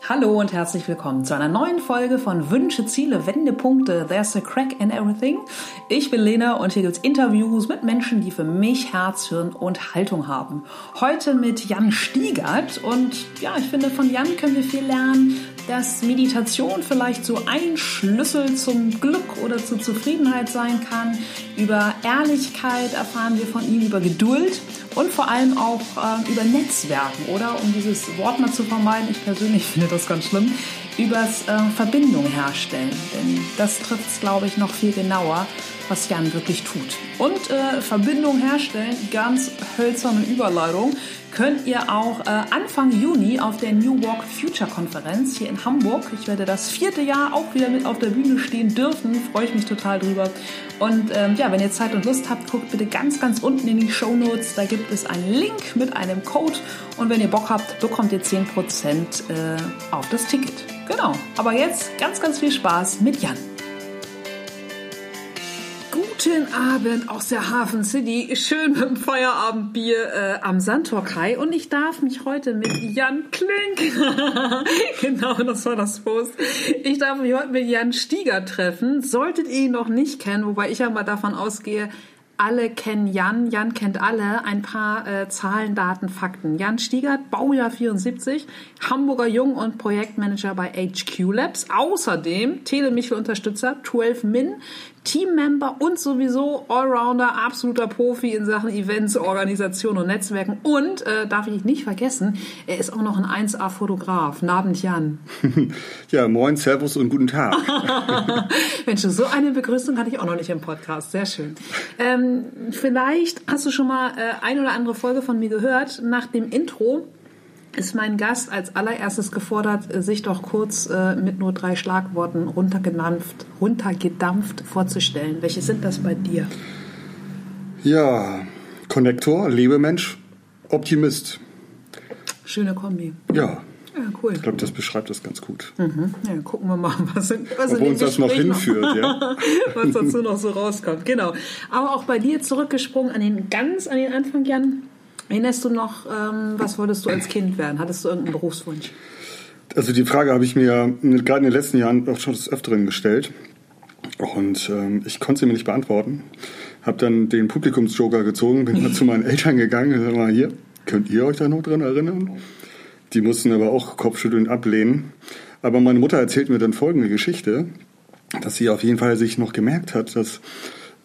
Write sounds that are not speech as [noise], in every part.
Hallo und herzlich willkommen zu einer neuen Folge von Wünsche, Ziele, Wendepunkte. There's a crack in everything. Ich bin Lena und hier gibt's Interviews mit Menschen, die für mich Herz, Hirn und Haltung haben. Heute mit Jan Stiegert und ja, ich finde, von Jan können wir viel lernen, dass Meditation vielleicht so ein Schlüssel zum Glück oder zur Zufriedenheit sein kann. Über Ehrlichkeit erfahren wir von ihm, über Geduld und vor allem auch äh, über Netzwerken, oder? Um dieses Wort mal zu vermeiden, ich persönlich [laughs] finde das ganz schlimm, übers äh, Verbindung herstellen. Denn das trifft es, glaube ich, noch viel genauer, was Jan wirklich tut. Und äh, Verbindung herstellen, ganz hölzerne Überleitung, könnt ihr auch äh, Anfang Juni auf der New Walk Future Konferenz hier in Hamburg. Ich werde das vierte Jahr auch wieder mit auf der Bühne stehen dürfen. Freue ich mich total drüber. Und ähm, ja, wenn ihr Zeit und Lust habt, guckt bitte ganz, ganz unten in die Show Notes. Da gibt es einen Link mit einem Code. Und wenn ihr Bock habt, bekommt ihr 10% äh, auf das Ticket. Genau. Aber jetzt ganz, ganz viel Spaß mit Jan. Guten Abend aus der Hafen City, schön mit dem Feierabendbier äh, am Sandtorkai und ich darf mich heute mit Jan Klink, [laughs] genau das war das Post, ich darf mich heute mit Jan Stieger treffen. Solltet ihr ihn noch nicht kennen, wobei ich ja mal davon ausgehe, alle kennen Jan, Jan kennt alle, ein paar äh, Zahlen, Daten, Fakten. Jan Stiegert, Baujahr 74, Hamburger Jung und Projektmanager bei HQ Labs. Außerdem Telemichel-Unterstützer, 12 Min, Teammember und sowieso Allrounder, absoluter Profi in Sachen Events, Organisation und Netzwerken. Und, äh, darf ich nicht vergessen, er ist auch noch ein 1A-Fotograf. Nabend Jan. [laughs] ja, moin, Servus und guten Tag. [laughs] Mensch, so eine Begrüßung hatte ich auch noch nicht im Podcast. Sehr schön. Ähm, vielleicht hast du schon mal äh, ein oder andere Folge von mir gehört. Nach dem Intro ist mein Gast als allererstes gefordert, sich doch kurz äh, mit nur drei Schlagworten runtergedampft, runtergedampft vorzustellen. Welche sind das bei dir? Ja, Konnektor, Lebemensch, Optimist. Schöne Kombi. Ja. Ja, cool. Ich glaube, das beschreibt das ganz gut. Mhm. Ja, gucken wir mal, [laughs] was, in, was in uns das noch hinführt, ja. [laughs] was dazu noch so rauskommt. Genau. Aber auch bei dir zurückgesprungen an den ganz an den Anfang, Jan. Erinnerst du noch, ähm, was wolltest du als Kind werden? Hattest du irgendeinen Berufswunsch? Also die Frage habe ich mir gerade in den letzten Jahren auch schon des Öfteren gestellt. Und ähm, ich konnte sie mir nicht beantworten. Habe dann den Publikumsjoker gezogen, bin mal [laughs] zu meinen Eltern gegangen und mal, hier, könnt ihr euch da noch dran erinnern? Die mussten aber auch kopfschüttelnd ablehnen. Aber meine Mutter erzählt mir dann folgende Geschichte, dass sie auf jeden Fall sich noch gemerkt hat, dass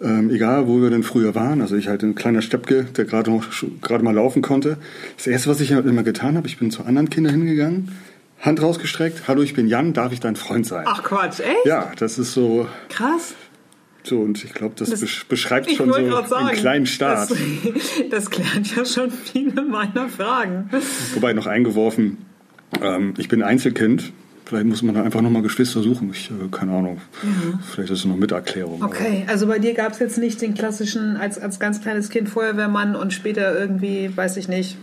ähm, egal wo wir denn früher waren, also ich halt ein kleiner Steppke, der gerade noch gerade mal laufen konnte. Das erste, was ich halt immer getan habe, ich bin zu anderen Kindern hingegangen, Hand rausgestreckt, hallo, ich bin Jan, darf ich dein Freund sein? Ach Quatsch, echt? Ja, das ist so. Krass. So, und ich glaube, das, Das- besch- beschreibt schon so sagen, einen kleinen Start. Das, [laughs] das klärt ja schon viele meiner Fragen. Wobei noch eingeworfen, ähm, ich bin Einzelkind. Vielleicht muss man da einfach nochmal Geschwister suchen. Ich, äh, keine Ahnung. Vielleicht ist es noch mit Erklärung. Okay, also bei dir gab es jetzt nicht den klassischen, als, als ganz kleines Kind Feuerwehrmann und später irgendwie, weiß ich nicht,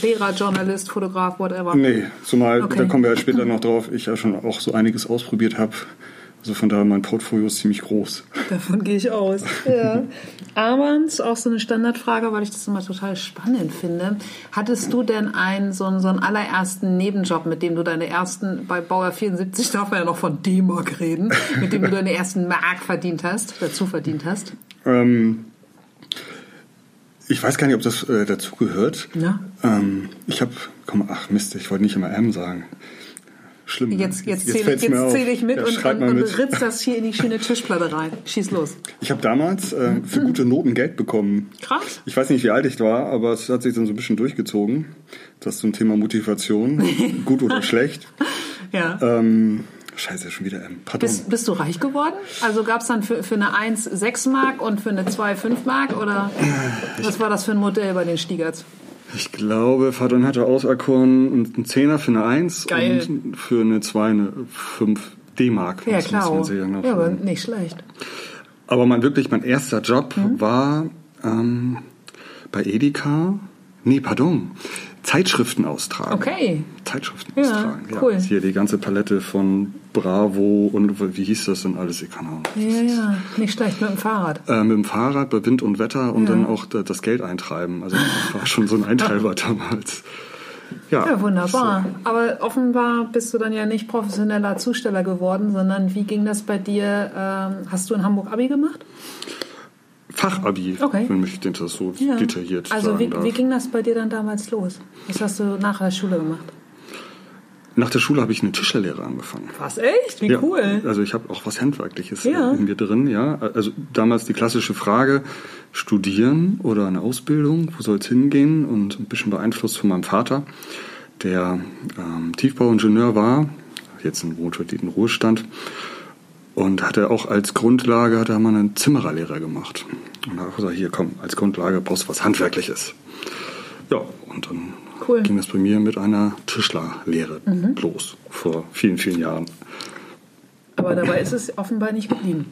Lehrer, Journalist, Fotograf, whatever. Aber nee, zumal, Okay. da kommen wir ja später [laughs] noch drauf, ich ja schon auch so einiges ausprobiert habe. Also von daher, mein Portfolio ist ziemlich groß. Davon gehe ich aus. Ja. [laughs] Aber auch so eine Standardfrage, weil ich das immer total spannend finde. Hattest du denn einen so, einen so einen allerersten Nebenjob, mit dem du deine ersten, bei Bauer 74 darf man ja noch von D-Mark reden, mit dem du deine ersten Mark verdient hast, dazu verdient hast? Ähm, ich weiß gar nicht, ob das äh, dazu gehört. Ja. Ähm, ich habe, komm, ach Mist, ich wollte nicht immer M sagen. Schlimm. ne? Jetzt, jetzt, zähle jetzt mir auf. zähl ich mit Ja, und, und, und mit. ritzt das hier in die schöne Tischplatte rein. Schieß los. Ich habe damals äh, für gute Noten Geld bekommen. Krass. Ich weiß nicht, wie alt ich war, aber es hat sich dann so ein bisschen durchgezogen. Das zum Thema Motivation, [laughs] gut oder schlecht. Ja. Ähm, scheiße, schon wieder M. Pardon. Bist, bist du reich geworden? Also gab es dann für, für eine 1 6 Mark und für eine 2 5 Mark? Oder was war das für ein Modell bei den Stiegerts? Ich glaube, Vater hatte auserkoren einen Zehner für eine 1 Geil. und für eine 2 eine 5 D-Mark. Ja, klar. Ja, aber nicht schlecht. Aber mein wirklich mein erster Job Mhm. war ähm, bei Edeka. Nee, pardon. Zeitschriften austragen. Okay. Zeitschriften Ja, austragen. cool. Hier die ganze Palette von Bravo und wie hieß das denn alles? Ich keine Ahnung. Ja, ja, nicht schlecht mit dem Fahrrad. Äh, mit dem Fahrrad bei Wind und Wetter und Ja. dann auch da- das Geld eintreiben. Also ich war schon so ein Eintreiber [laughs] damals. Ja, Ja, wunderbar. Aber offenbar bist du dann ja nicht professioneller Zusteller geworden, sondern wie ging das bei dir? Ähm, hast du in Hamburg Abi gemacht? Fachabi, Okay. wenn mich das so detailliert Also wie, wie ging das bei dir dann damals los? Was hast du nach der Schule gemacht? Nach der Schule habe ich eine Tischlerlehre angefangen. Was, echt? Wie Ja, cool. Also ich habe auch was Handwerkliches Ja. in mir drin, ja. Also damals die klassische Frage, studieren oder eine Ausbildung, wo soll es hingehen? Und ein bisschen beeinflusst von meinem Vater, der ähm, Tiefbauingenieur war, jetzt in Ruhestand. Und hatte auch als Grundlage, hat er mal eine Zimmererlehre gemacht. Und da habe ich gesagt, hier komm, als Grundlage brauchst du was Handwerkliches. Ja, und dann Cool. ging das bei mir mit einer Tischlerlehre los, vor vielen, vielen Jahren. Aber dabei ist es offenbar nicht geblieben.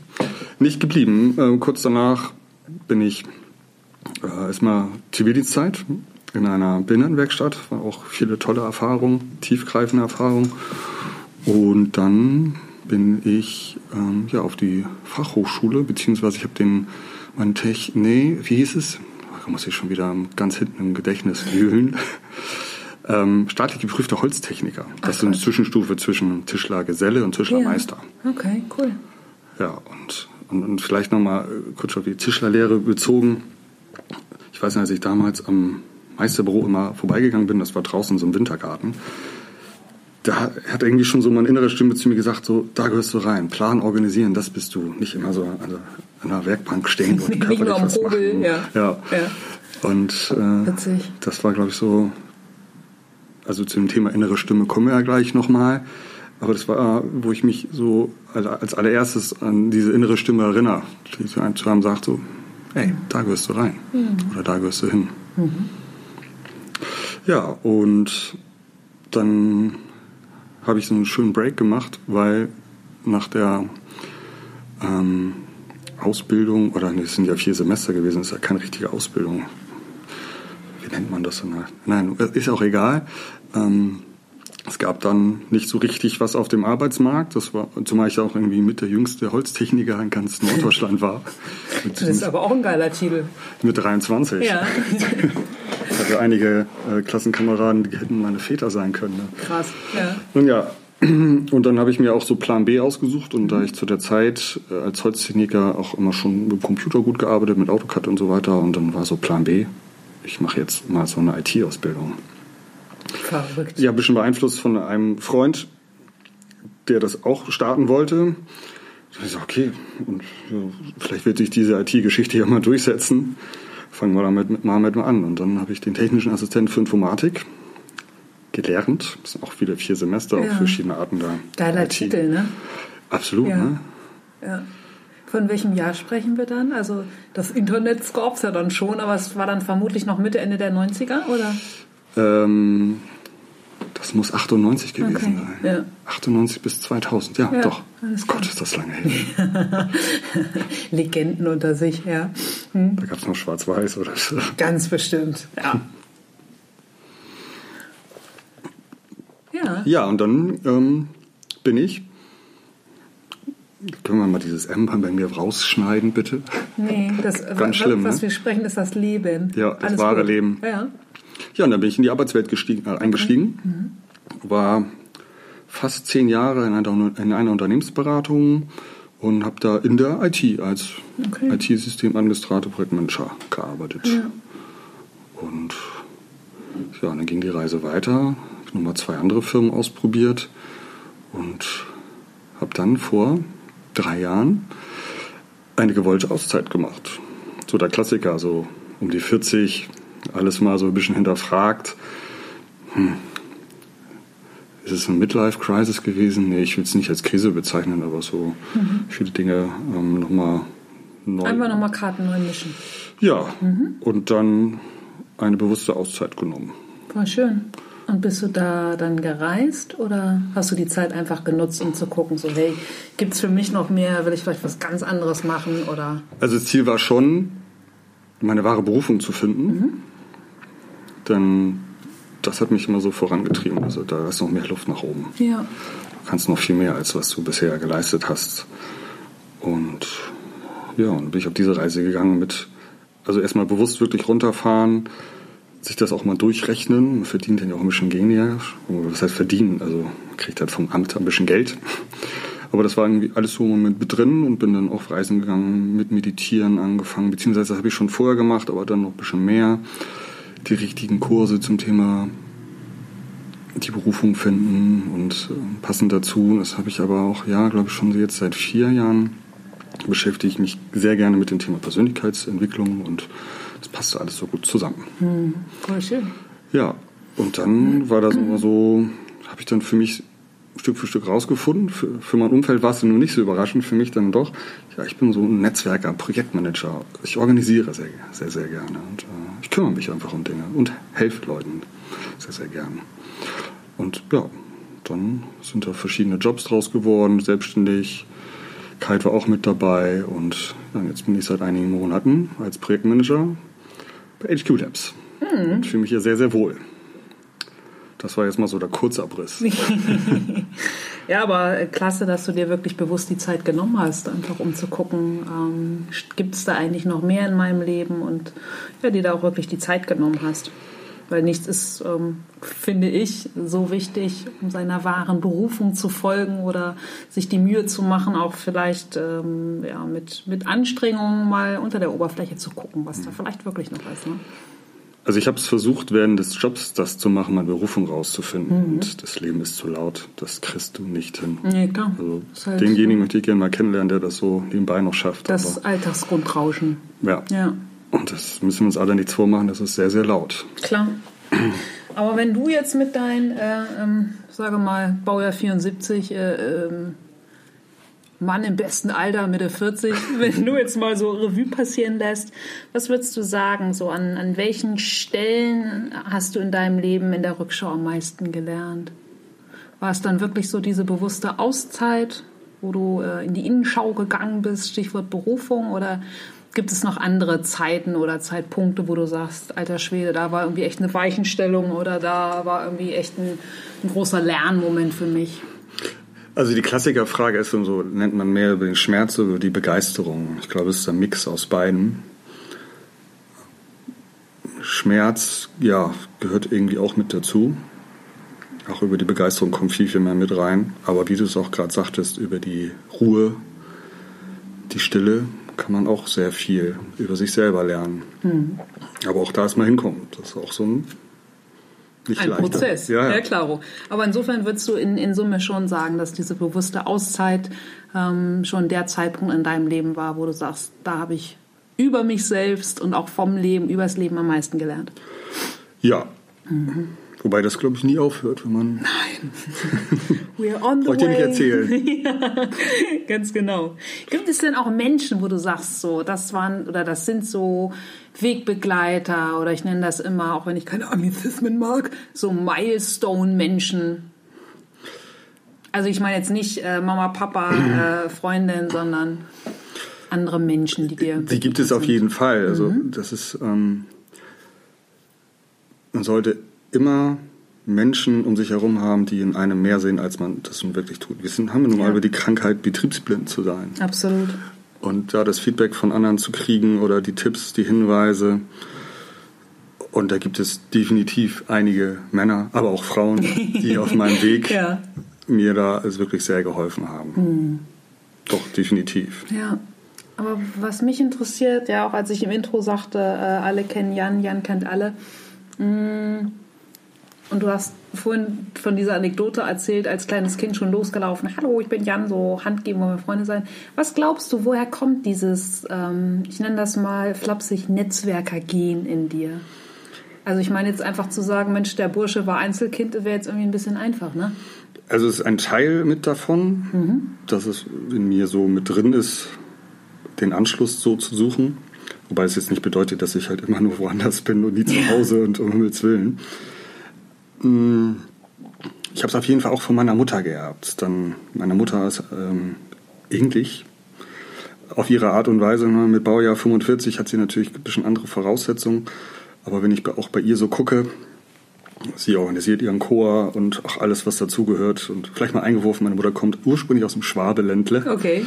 Nicht geblieben. Ähm, kurz danach bin ich äh, erstmal Zivildienstzeit in einer Behindertenwerkstatt. War auch viele tolle Erfahrungen, tiefgreifende Erfahrungen. Und dann bin ich ähm, ja, auf die Fachhochschule, beziehungsweise ich habe den, mein Tech, nee, wie hieß es? Da muss ich schon wieder ganz hinten im Gedächtnis wühlen. [laughs] ähm, staatlich geprüfter Holztechniker. Das ist so eine Zwischenstufe zwischen Tischlergeselle und Tischlermeister. Okay, cool. Ja, und, und, und vielleicht nochmal kurz auf die Tischlerlehre bezogen. Ich weiß nicht, als ich damals am Meisterbüro immer vorbeigegangen bin, das war draußen so einem Wintergarten, da hat irgendwie schon so meine innere Stimme zu mir gesagt, so, da gehörst du rein, Plan organisieren, das bist du. Nicht immer so an der, an der Werkbank stehen und Nicht körperlich am was Hobel, machen. ja. ja. Ja. Und äh, das war, glaube ich, so, also zu dem Thema innere Stimme kommen wir ja gleich nochmal. Aber das war, wo ich mich so als allererstes an diese innere Stimme erinnere, die zu einem zu einem sagt so, hey, da gehörst du rein. Oder da gehörst du hin. Ja, und dann habe ich so einen schönen Break gemacht, weil nach der ähm, Ausbildung, oder nee, es sind ja vier Semester gewesen, ist ja keine richtige Ausbildung. Wie nennt man das denn? Nein, ist auch egal. Ähm, es gab dann nicht so richtig was auf dem Arbeitsmarkt. Das war, zumal ich auch irgendwie mit der jüngste Holztechniker in ganz Norddeutschland war. Das ist aber auch ein geiler Titel. mit 23. Ja, [laughs] Hatte einige äh, Klassenkameraden, die hätten meine Väter sein können. Ne? krass. Ja. Nun ja, [clears throat] und dann habe ich mir auch so Plan B ausgesucht und da ich zu der Zeit äh, als Holztechniker auch immer schon mit dem Computer gut gearbeitet, mit AutoCAD und so weiter und dann war so Plan B, ich mache jetzt mal so eine IT-Ausbildung. Verrückt. Ja, ein bisschen beeinflusst von einem Freund, der das auch starten wollte. Da ich so, okay, und ja, vielleicht wird sich diese IT-Geschichte ja mal durchsetzen. Fangen wir damit mal mit an. Und dann habe ich den technischen Assistenten für Informatik gelernt. Das sind auch wieder vier Semester, Ja. auch verschiedene Arten der Geiler IT. Titel, ne? Absolut, Ja. ne? Ja. Von welchem Jahr sprechen wir dann? Also das Internet gab es ja dann schon, aber es war dann vermutlich noch Mitte, Ende der 90er, oder? Ähm, das muss 98 gewesen Okay, sein. ja. 98 bis 2000, ja, Ja, doch. alles. Gott, ist das lange her. [laughs] Legenden unter sich, ja. Da gab es noch Schwarz-Weiß oder so. Ganz bestimmt, ja. Ja, Ja, und dann ähm, bin ich. Können wir mal dieses M bei mir rausschneiden, bitte? nee, das, was, schlimm, was ne? wir sprechen, ist das Leben. Ja, das wahre Leben. Ja. Ja, und dann bin ich in die Arbeitswelt gestiegen, äh, eingestiegen. War fast zehn Jahre in einer, in einer Unternehmensberatung und habe da in der IT als Okay. IT-Systemadministrator, Projektmanager gearbeitet. Ja. Und ja, dann ging die Reise weiter. Ich habe nochmal zwei andere Firmen ausprobiert und habe dann vor drei Jahren eine gewollte Auszeit gemacht. So der Klassiker, so um die 40, alles mal so ein bisschen hinterfragt. Hm. Ist es eine Midlife-Crisis gewesen? Nee, ich will es nicht als Krise bezeichnen, aber so viele Dinge ähm, nochmal neu. Einfach nochmal Karten neu mischen. Ja, und dann eine bewusste Auszeit genommen. Voll schön. Und bist du da dann gereist oder hast du die Zeit einfach genutzt, um zu gucken, so hey, gibt es für mich noch mehr, will ich vielleicht was ganz anderes machen oder Also das Ziel war schon, meine wahre Berufung zu finden. Denn das hat mich immer so vorangetrieben. Also da ist noch mehr Luft nach oben. ja. Du kannst noch viel mehr, als was du bisher geleistet hast. Und ja, und bin ich auf diese Reise gegangen mit, also erstmal bewusst wirklich runterfahren, sich das auch mal durchrechnen. Man verdient dann ja auch ein bisschen weniger. Was heißt verdienen? Also man kriegt halt vom Amt ein bisschen Geld. Aber das war irgendwie alles so mit drin und bin dann auf Reisen gegangen, mit Meditieren angefangen, beziehungsweise das habe ich schon vorher gemacht, aber dann noch ein bisschen mehr. Die richtigen Kurse zum Thema die Berufung finden und äh, passend dazu. Das habe ich aber auch, ja, glaube ich, schon jetzt seit vier Jahren beschäftige ich mich sehr gerne mit dem Thema Persönlichkeitsentwicklung und das passte alles so gut zusammen. Hm, voll schön. Ja, und dann war das immer so, habe ich dann für mich Stück für Stück rausgefunden. Für, für mein Umfeld war es nur nicht so überraschend, für mich dann doch. Ja, ich bin so ein Netzwerker, Projektmanager. Ich organisiere sehr, sehr, sehr gerne. Und äh, ich kümmere mich einfach um Dinge und helfe Leuten sehr, sehr gerne. Und ja, dann sind da verschiedene Jobs draus geworden, selbstständig. Kite war auch mit dabei und ja, jetzt bin ich seit einigen Monaten als Projektmanager bei HQ Labs. Hm. Und fühle mich hier sehr, sehr wohl. Das war jetzt mal so der Kurzabriss. [laughs] ja, aber klasse, dass du dir wirklich bewusst die Zeit genommen hast, einfach um zu gucken, ähm, gibt es da eigentlich noch mehr in meinem Leben und ja, dir da auch wirklich die Zeit genommen hast. Weil nichts ist, ähm, finde ich, so wichtig, um seiner wahren Berufung zu folgen oder sich die Mühe zu machen, auch vielleicht ähm, ja, mit, mit Anstrengungen mal unter der Oberfläche zu gucken, was da vielleicht wirklich noch ist. Ne? Also ich habe es versucht, während des Jobs das zu machen, meine Berufung rauszufinden. Mhm. Und das Leben ist zu laut, das kriegst du nicht hin. Nee, klar. Also halt denjenigen möchte ich gerne mal kennenlernen, der das so nebenbei noch schafft. Das Alltagsgrundrauschen. Ja. ja. Und das müssen wir uns alle nichts vormachen, das ist sehr, sehr laut. Klar. Aber wenn du jetzt mit deinen, äh, ähm, sage mal, Baujahr 74, äh, ähm, Mann im besten Alter, Mitte 40, [laughs] wenn du jetzt mal so Revue passieren lässt, was würdest du sagen, so an, an welchen Stellen hast du in deinem Leben in der Rückschau am meisten gelernt? War es dann wirklich so diese bewusste Auszeit, wo du äh, in die Innenschau gegangen bist, Stichwort Berufung, oder gibt es noch andere Zeiten oder Zeitpunkte, wo du sagst, alter Schwede, da war irgendwie echt eine Weichenstellung oder da war irgendwie echt ein, ein großer Lernmoment für mich? Also die Klassikerfrage ist und so nennt man mehr über den Schmerz oder über die Begeisterung. Ich glaube, es ist ein Mix aus beiden. Schmerz, ja, gehört irgendwie auch mit dazu. Auch über die Begeisterung kommt viel, viel mehr mit rein. Aber wie du es auch gerade sagtest, über die Ruhe, die Stille, kann man auch sehr viel über sich selber lernen. Mhm. Aber auch da ist man hinkommen. Das ist auch so ein nicht ein leichter. Prozess, ja, ja. ja, klaro. Aber insofern würdest du in, in Summe schon sagen, dass diese bewusste Auszeit ähm, schon der Zeitpunkt in deinem Leben war, wo du sagst, da habe ich über mich selbst und auch vom Leben, übers Leben am meisten gelernt. Ja. Mhm. Wobei das, glaube ich, nie aufhört, wenn man. Nein. [laughs] We're on the Wollte way. dir nicht erzählen. [laughs] ja, ganz genau. Gibt es denn auch Menschen, wo du sagst, so, das waren oder das sind so Wegbegleiter oder ich nenne das immer, auch wenn ich keine Anglizismen mag, so Milestone-Menschen. Also ich meine jetzt nicht äh, Mama, Papa, [clears throat] äh, Freundin, sondern andere Menschen, die dir. Die gibt es auf jeden Fall. Also mhm. das ist, ähm, man sollte immer Menschen um sich herum haben, die in einem mehr sehen, als man das nun wirklich tut. Wir sind, haben nun mal über die Krankheit, betriebsblind zu sein. Absolut. Und da das Feedback von anderen zu kriegen oder die Tipps, die Hinweise. Und da gibt es definitiv einige Männer, aber auch Frauen, die auf meinem [laughs] Weg ja. mir da wirklich sehr geholfen haben. Hm. Doch, definitiv. Ja. Aber was mich interessiert, ja, auch als ich im Intro sagte, äh, alle kennen Jan, Jan kennt alle. Mh, hm, und du hast vorhin von dieser Anekdote erzählt, als kleines Kind schon losgelaufen. Hallo, ich bin Jan, so Hand geben, wollen wir Freunde sein. Was glaubst du, woher kommt dieses, ähm, ich nenne das mal flapsig, Netzwerker-Gen in dir? Also ich meine jetzt einfach zu sagen, Mensch, der Bursche war Einzelkind, wäre jetzt irgendwie ein bisschen einfach, ne? Also es ist ein Teil mit davon, mhm. dass es in mir so mit drin ist, den Anschluss so zu suchen. Wobei es jetzt nicht bedeutet, dass ich halt immer nur woanders bin und nie zu Hause und um Himmels Willen. Mm, ich habe es auf jeden Fall auch von meiner Mutter geerbt. Dann, meine Mutter ist ähm, ähnlich. Auf ihre Art und Weise. Ne, mit Baujahr 45 hat sie natürlich ein bisschen andere Voraussetzungen. Aber wenn ich auch bei ihr so gucke, sie organisiert ihren Chor und auch alles, was dazugehört. Und vielleicht mal eingeworfen, meine Mutter kommt ursprünglich aus dem Schwabeländle. Okay.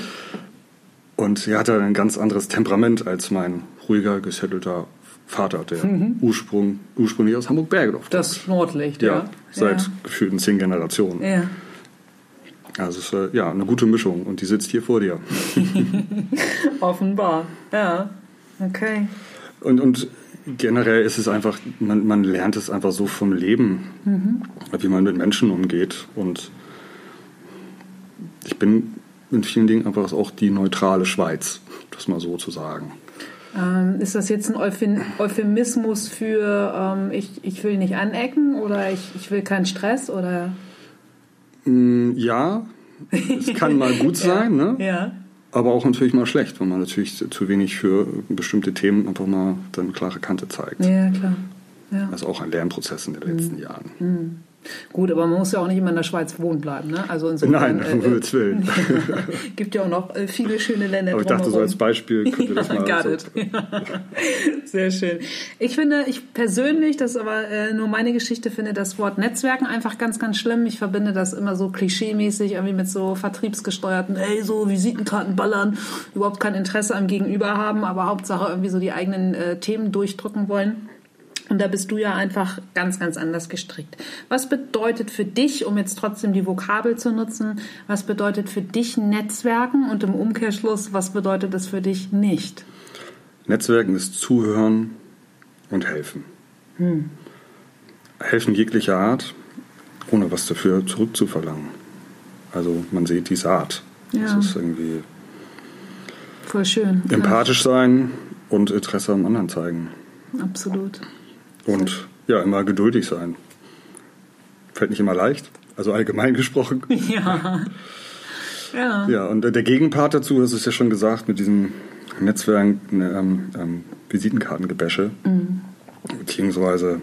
Und sie hatte ein ganz anderes Temperament als mein ruhiger, gesettelter Vater, der Ursprung, ursprünglich aus Hamburg-Bergedorf. Das Nordlicht, ja, ja. seit Ja. gefühlten zehn Generationen. ja. Also es ist äh, ja eine gute Mischung und die sitzt hier vor dir. [laughs] Offenbar. Ja. Okay. Und, und generell ist es einfach, man, man lernt es einfach so vom Leben, wie man mit Menschen umgeht. Und ich bin in vielen Dingen einfach auch die neutrale Schweiz, das mal so zu sagen. Ähm, ist das jetzt ein Euphem Euphemismus für ähm, ich, ich will nicht anecken oder ich, ich will keinen Stress oder? Mm, Ja, es kann mal gut [laughs] sein, ne? Ja. aber auch natürlich mal schlecht, wenn man natürlich zu wenig für bestimmte Themen einfach mal dann klare Kante zeigt. Ja, klar. Ja. Das ist auch ein Lernprozess in den letzten Jahren. Gut, aber man muss ja auch nicht immer in der Schweiz wohnen bleiben, ne? Also insofern, Nein, um Himmels Willen. [laughs] gibt ja auch noch äh, viele schöne Länder Aber ich dachte, so als Beispiel könnte das [laughs] mal. Got so. [laughs] Sehr schön. Ich finde, ich persönlich, das ist aber äh, nur meine Geschichte, finde das Wort Netzwerken einfach ganz, ganz schlimm. Ich verbinde das immer so klischeemäßig irgendwie mit so vertriebsgesteuerten, ey, so Visitenkarten ballern, überhaupt kein Interesse am Gegenüber haben, aber Hauptsache irgendwie so die eigenen äh, Themen durchdrücken wollen. Und da bist du ja einfach ganz, ganz anders gestrickt. Was bedeutet für dich, um jetzt trotzdem die Vokabel zu nutzen, was bedeutet für dich Netzwerken und im Umkehrschluss, was bedeutet es für dich nicht? Netzwerken ist Zuhören und helfen. Helfen jeglicher Art, ohne was dafür zurückzuverlangen. Also man sieht die Saat. Ja. Das ist irgendwie Voll schön. empathisch sein und Interesse am anderen zeigen. Ja, absolut. Und ja, immer geduldig sein. Fällt nicht immer leicht, also allgemein [laughs] gesprochen. Ja. Ja. Ja, und der Gegenpart dazu, das ist ja schon gesagt, mit diesem Netzwerk, ähm, ähm, Visitenkartengebäsche, beziehungsweise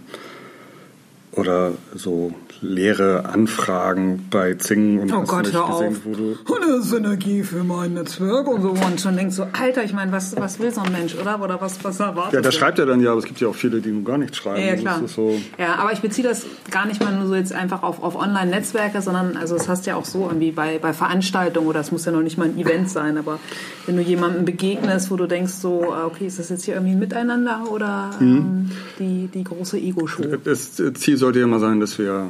oder so leere Anfragen bei Zing und Oh hast du Gott, nicht hör gesehen, auf. wo du [laughs] eine Synergie für mein Netzwerk und so. Und schon denkst so, Alter, ich meine, was, was will so ein Mensch, oder? Oder was, was erwartet ja, da schreibt er dann ja, aber es gibt ja auch viele, die nun gar nicht schreiben. Ja, ja, klar. So, Ja, aber ich beziehe das gar nicht mal nur so jetzt einfach auf, auf Online-Netzwerke, sondern also das hast ja auch so irgendwie bei, bei Veranstaltungen oder es muss ja noch nicht mal ein Event sein, aber wenn du jemandem begegnest, wo du denkst so, ah, okay, ist das jetzt hier irgendwie ein Miteinander oder ähm, die, die große Ego-Show? das Ziel sollte ja immer sein, dass wir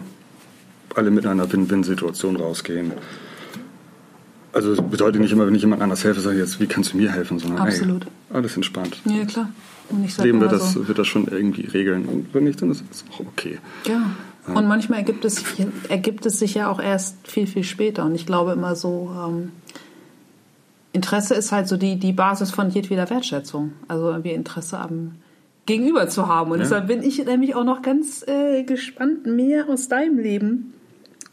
alle mit einer Win-Win-Situation rausgehen. Also es bedeutet nicht immer, wenn ich jemand anders helfe, sage ich jetzt, wie kannst du mir helfen, sondern Absolut. Hey, alles entspannt. Ja, klar. Und ich Das sag Leben wird das, so, wird das schon irgendwie regeln. Und wenn nicht, dann ist es auch okay. ja. Und manchmal ergibt es, ergibt es sich ja auch erst viel, viel später. Und ich glaube immer so, ähm, Interesse ist halt so die, die Basis von jedweder Wertschätzung. Also irgendwie Interesse am Gegenüber zu haben. Und Ja. deshalb bin ich nämlich auch noch ganz äh, gespannt, mehr aus deinem Leben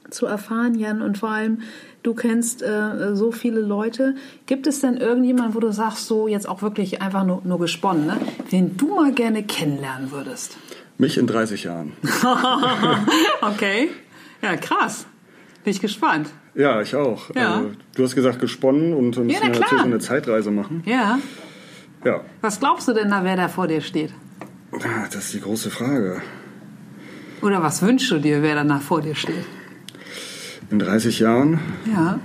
zu erfahren, Jan. Und vor allem, du kennst äh, so viele Leute. Gibt es denn irgendjemanden, wo du sagst, so jetzt auch wirklich einfach nur, nur gesponnen, ne? wen du mal gerne kennenlernen würdest? Mich in 30 Jahren. [laughs] Okay. Ja, krass. Bin ich gespannt. Ja, ich auch. Ja. Also, du hast gesagt, gesponnen und dann Ja, natürlich so eine Zeitreise machen. Ja. Ja, Was glaubst du denn da, wer da vor dir steht? Ah, das ist die große Frage. Oder was wünschst du dir, wer danach vor dir steht? In 30 Jahren Ja.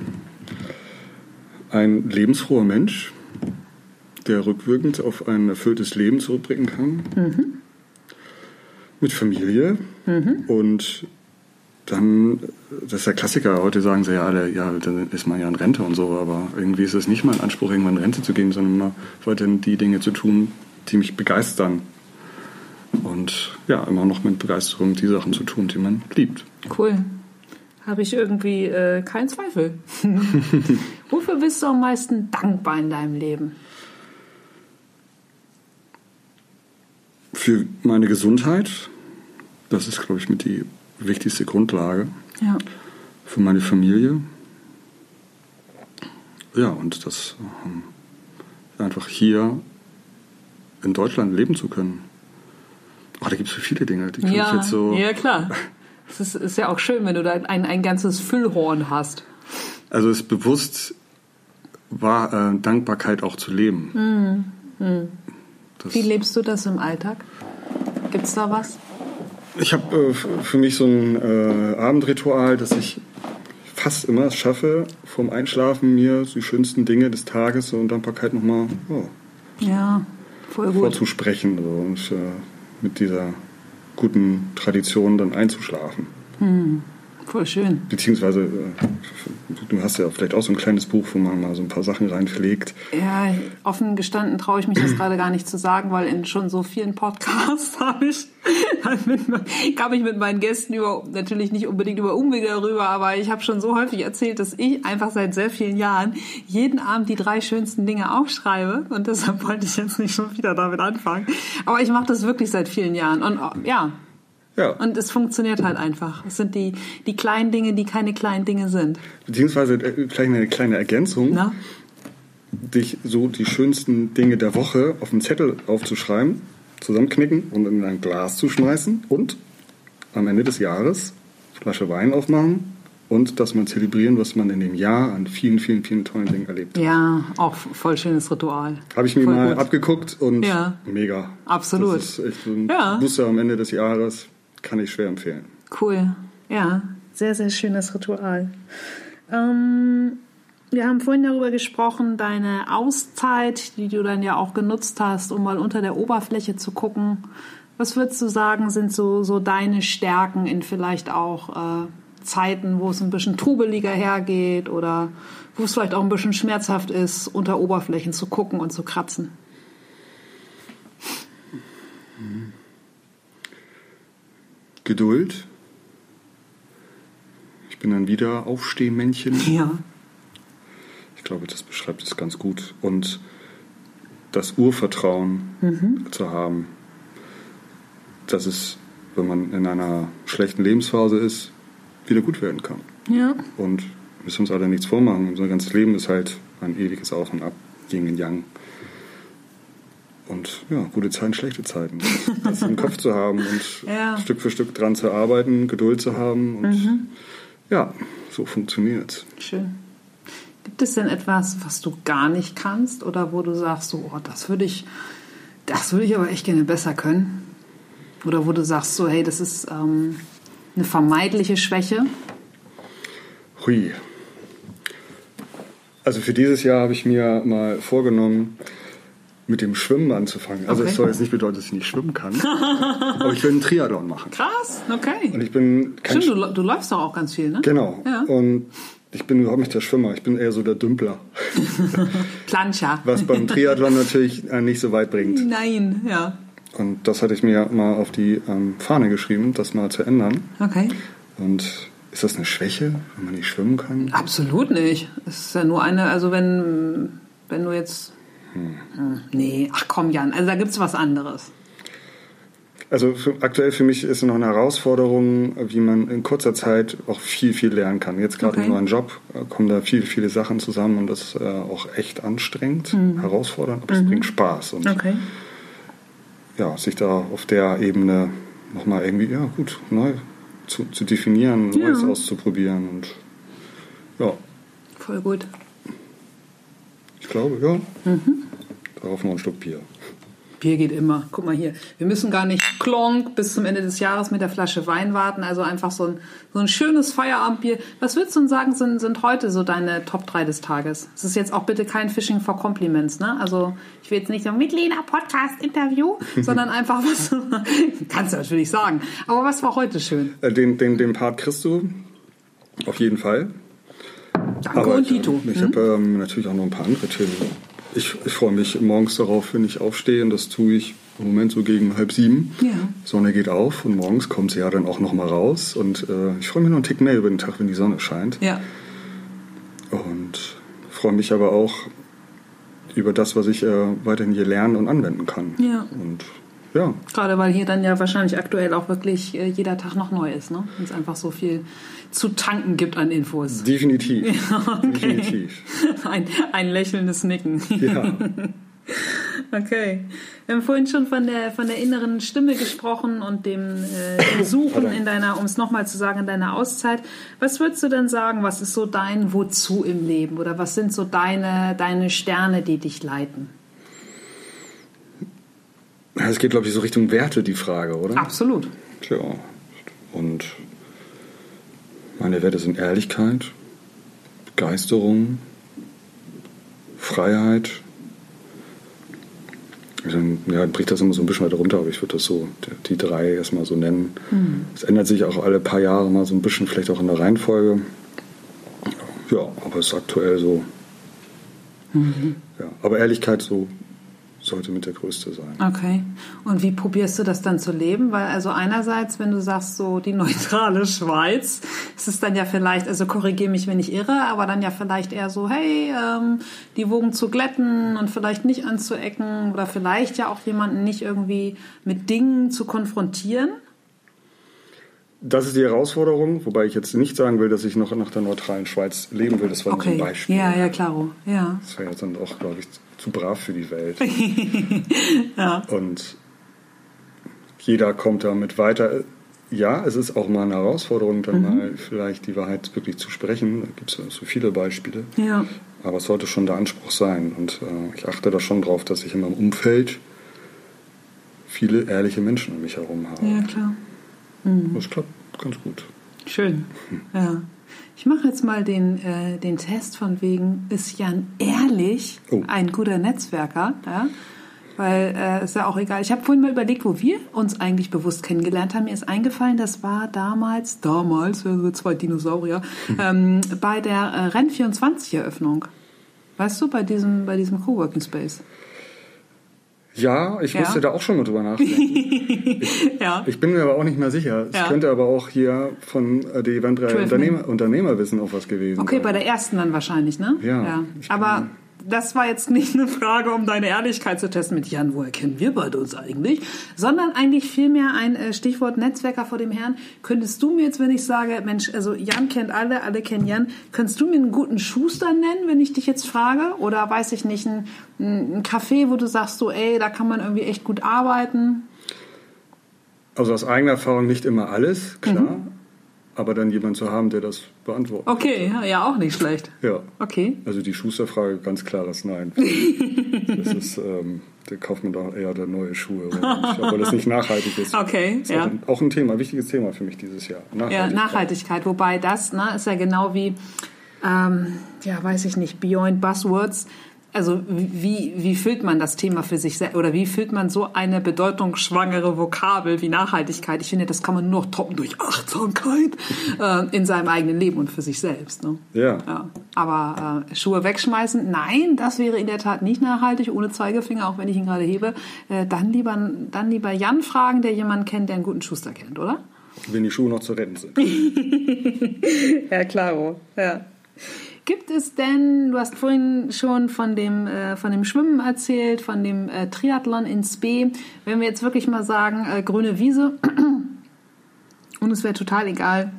ein lebensfroher Mensch, der rückwirkend auf ein erfülltes Leben zurückblicken kann. Mit Familie. Und dann, das ist der Klassiker, heute sagen sie ja alle, ja, dann ist man ja in Rente und so, aber irgendwie ist es nicht mein Anspruch, irgendwann in Rente zu gehen, sondern immer weiterhin die Dinge zu tun, die mich begeistern. Und ja, immer noch mit Begeisterung die Sachen zu tun, die man liebt. Cool. Habe ich irgendwie äh, keinen Zweifel. [laughs] Wofür bist du am meisten dankbar in deinem Leben? Für meine Gesundheit, das ist, glaube ich, mit die wichtigste Grundlage. Ja. Für meine Familie. Ja, und das ähm, einfach hier in Deutschland leben zu können. Oh, da gibt es so viele Dinge, die kann ich Ja, jetzt so. ja, klar. Es ist, ist ja auch schön, wenn du da ein, ein ganzes Füllhorn hast. Also es ist bewusst war äh, Dankbarkeit auch zu leben. Das, Wie lebst du das im Alltag? Gibt's da was? ich habe äh, für mich so ein äh, Abendritual, dass ich fast immer es schaffe, vorm Einschlafen mir die schönsten Dinge des Tages und Dankbarkeit nochmal oh, Ja. vorzusprechen also, und äh, mit dieser guten Tradition dann einzuschlafen. Hm. Voll schön. Beziehungsweise, äh, du hast ja vielleicht auch so ein kleines Buch, wo man mal so ein paar Sachen reinpflegt. Ja, offen gestanden traue ich mich das [clears throat] gerade gar nicht zu sagen, weil in schon so vielen Podcasts [laughs] habe ich, kam ich mit meinen Gästen über, natürlich nicht unbedingt über Umwege darüber, aber ich habe schon so häufig erzählt, dass ich einfach seit sehr vielen Jahren jeden Abend die drei schönsten Dinge aufschreibe und deshalb wollte ich jetzt nicht schon wieder damit anfangen. Aber ich mache das wirklich seit vielen Jahren und ja, ja. Und es funktioniert halt einfach. Es sind die, die kleinen Dinge, die keine kleinen Dinge sind. Beziehungsweise äh, vielleicht eine kleine Ergänzung. Na? Dich so die schönsten Dinge der Woche auf einen Zettel aufzuschreiben, zusammenknicken und in ein Glas zu schmeißen und am Ende des Jahres Flasche Wein aufmachen und das mal zelebrieren, was man in dem Jahr an vielen, vielen, vielen tollen Dingen erlebt hat. Ja, auch voll schönes Ritual. Habe ich mir voll mal gut. abgeguckt und ja. mega. Absolut. Das ist echt so ein ja. Muster am Ende des Jahres. Kann ich schwer empfehlen. Cool. Ja, sehr, sehr schönes Ritual. Ähm, wir haben vorhin darüber gesprochen, deine Auszeit, die du dann ja auch genutzt hast, um mal unter der Oberfläche zu gucken. Was würdest du sagen, sind so, so deine Stärken in vielleicht auch äh, Zeiten, wo es ein bisschen trubeliger hergeht oder wo es vielleicht auch ein bisschen schmerzhaft ist, unter Oberflächen zu gucken und zu kratzen? Geduld. Ich bin ein Wiederaufstehmännchen. Ja. Ich glaube, das beschreibt es ganz gut. Und das Urvertrauen mhm. zu haben, dass es, wenn man in einer schlechten Lebensphase ist, wieder gut werden kann. Ja. Und wir müssen uns alle nichts vormachen. Unser ganzes Leben ist halt ein ewiges Auf und Ab, Yin und Yang. Und ja, gute Zeiten, schlechte Zeiten. Das im Kopf zu haben [laughs] und ja. Stück für Stück dran zu arbeiten, Geduld zu haben. Und mhm. ja, so funktioniert Schön. Gibt es denn etwas, was du gar nicht kannst oder wo du sagst, so, oh, das würde ich, das würde ich aber echt gerne besser können? Oder wo du sagst, so, hey, das ist ähm, eine vermeidliche Schwäche? Hui. Also für dieses Jahr habe ich mir mal vorgenommen, mit dem Schwimmen anzufangen. Also es soll jetzt nicht bedeuten, dass ich nicht schwimmen kann, [laughs] aber ich will einen Triathlon machen. Krass, okay. Und ich bin Stimmt, du, du, läufst doch auch ganz viel, ne? Genau. Ja. Und ich bin überhaupt nicht der Schwimmer, ich bin eher so der Dümpler. [laughs] Plancha. Was beim Triathlon natürlich äh, nicht so weit bringt. Nein, ja. Und das hatte ich mir mal auf die ähm, Fahne geschrieben, das mal zu ändern. Okay. Und ist das eine Schwäche, wenn man nicht schwimmen kann? Absolut nicht. Es ist ja nur eine, also wenn, wenn du jetzt hm. Nee, ach komm Jan, also da gibt es was anderes. Also für, aktuell für mich ist noch eine Herausforderung, wie man in kurzer Zeit auch viel, viel lernen kann. Jetzt gerade okay. im neuen Job äh, kommen da viele, viele Sachen zusammen und das ist äh, auch echt anstrengend, mhm. herausfordernd, aber mhm. es bringt Spaß. Und okay. ja, sich da auf der Ebene nochmal irgendwie, ja gut, neu zu, zu definieren, ja. Neues auszuprobieren und ja. Voll gut. Ich glaube, ja. Mhm. Darauf noch ein Stück Bier. Bier geht immer. Guck mal hier. Wir müssen gar nicht klonk bis zum Ende des Jahres mit der Flasche Wein warten. Also einfach so ein, so ein schönes Feierabendbier. Was würdest du sagen, sind, sind heute so deine Top 3 des Tages? Es ist jetzt auch bitte kein Fishing for Compliments, ne? Also ich will jetzt nicht so mit Lena Podcast Interview, [laughs] sondern einfach was, [laughs] kannst du natürlich sagen. Aber was war heute schön? Äh, den, den, den Part kriegst du auf jeden Fall. Danke Aber und Dito. Ich, ich hm? habe ähm, natürlich auch noch ein paar andere Themen. Ich, ich freue mich morgens darauf, wenn ich aufstehe und das tue ich im Moment so gegen halb sieben. Ja. Sonne geht auf und morgens kommt sie ja dann auch noch mal raus und äh, ich freue mich noch einen Tick mehr über den Tag, wenn die Sonne scheint. Ja. Und freue mich aber auch über das, was ich äh, weiterhin hier lernen und anwenden kann. Ja. Und ja. Gerade weil hier dann ja wahrscheinlich aktuell auch wirklich äh, jeder Tag noch neu ist, ne? Wenn es einfach so viel zu tanken gibt an Infos. Definitiv. [laughs] Ja, okay. Definitiv. [laughs] Ein, ein lächelndes Nicken. Ja. [laughs] Okay. Wir haben vorhin schon von der, von der inneren Stimme gesprochen und dem, äh, dem [coughs] Suchen in deiner, um es nochmal zu sagen, in deiner Auszeit. Was würdest du denn sagen, was ist so dein Wozu im Leben? Oder was sind so deine, deine Sterne, die dich leiten? Es geht, glaube ich, so Richtung Werte, die Frage, oder? Absolut. Tja. Und meine Werte sind Ehrlichkeit, Begeisterung, Freiheit, Dann ja, bricht das immer so ein bisschen weiter runter, aber ich würde das so, die drei erstmal so nennen. Es ändert sich auch alle paar Jahre mal so ein bisschen, vielleicht auch in der Reihenfolge. Ja, aber es ist aktuell so. Ja, aber Ehrlichkeit so sollte mit der größte sein. Okay. Und wie probierst du das dann zu leben? Weil also einerseits, wenn du sagst so die neutrale [laughs] Schweiz, ist es dann ja vielleicht, also korrigiere mich, wenn ich irre, aber dann ja vielleicht eher so, hey, ähm, die Wogen zu glätten und vielleicht nicht anzuecken oder vielleicht ja auch jemanden nicht irgendwie mit Dingen zu konfrontieren. Das ist die Herausforderung, wobei ich jetzt nicht sagen will, dass ich noch nach der neutralen Schweiz leben will. Das war nur Okay. ein Beispiel. Ja, ja, klaro. Ja. Das wäre jetzt dann auch, glaube ich, zu brav für die Welt. [laughs] Ja. Und jeder kommt damit weiter. Ja, es ist auch mal eine Herausforderung, dann mal vielleicht die Wahrheit wirklich zu sprechen. Da gibt es ja so viele Beispiele. Ja. Aber es sollte schon der Anspruch sein. Und äh, ich achte da schon drauf, dass ich in meinem Umfeld viele ehrliche Menschen um mich herum habe. Ja, klar. Das klappt ganz gut. Schön. Ja. Ich mache jetzt mal den, äh, den Test von wegen, ist Jan ehrlich Oh. ein guter Netzwerker? Ja? Weil äh, ist ja auch egal. Ich habe vorhin mal überlegt, wo wir uns eigentlich bewusst kennengelernt haben. Mir ist eingefallen, das war damals, damals, zwei Dinosaurier, ähm, bei der äh, Renn24-Eröffnung. Weißt du, bei diesem, bei diesem Coworking Space. Ja, ich Ja. musste da auch schon mal drüber nachdenken. [laughs] Ja. Ich bin mir aber auch nicht mehr sicher. Es Ja. könnte aber auch hier von äh, Eventreihe Twelve Unternehmer, Unternehmerwissen auch was gewesen Okay, sein. bei der ersten dann wahrscheinlich, ne? Ja, ich Aber das war jetzt nicht eine Frage, um deine Ehrlichkeit zu testen mit Jan, woher kennen wir beide uns eigentlich? Sondern eigentlich vielmehr ein äh, Stichwort Netzwerker vor dem Herrn. Könntest du mir jetzt, wenn ich sage, Mensch, also Jan kennt alle, alle kennen Jan, könntest du mir einen guten Schuster nennen, wenn ich dich jetzt frage? Oder weiß ich nicht, ein, ein Café, wo du sagst, so, ey, da kann man irgendwie echt gut arbeiten? Also aus eigener Erfahrung nicht immer alles, klar. Mhm. Aber dann jemand zu haben, der das beantwortet. Okay, ja, ja, auch nicht schlecht. Ja. Okay. Also die Schusterfrage, ganz klares Nein. [laughs] das ist, ähm, da kauft man doch eher neue Schuhe. Obwohl das nicht nachhaltig ist. Okay, ist ja. auch, ein, auch ein Thema, ein wichtiges Thema für mich dieses Jahr. Ja, Nachhaltigkeit. Wobei das ne, ist ja genau wie, ähm, ja, weiß ich nicht, Beyond Buzzwords. Also wie, wie füllt man das Thema für sich selbst oder wie füllt man so eine bedeutungsschwangere Vokabel wie Nachhaltigkeit? Ich finde, das kann man nur noch toppen durch Achtsamkeit [laughs] äh, in seinem eigenen Leben und für sich selbst. Ne? Ja. Ja. Aber äh, Schuhe wegschmeißen, nein, das wäre in der Tat nicht nachhaltig, ohne Zeigefinger, auch wenn ich ihn gerade hebe. Äh, dann, lieber, dann lieber Jan fragen, der jemanden kennt, der einen guten Schuster kennt, oder? Wenn die Schuhe noch zu retten sind. [laughs] Ja, klaro. Ja. Gibt es denn, du hast vorhin schon von dem, äh, von dem Schwimmen erzählt, von dem äh, Triathlon in Spee. Wenn wir jetzt wirklich mal sagen, äh, grüne Wiese, [clears throat] und es wäre total egal,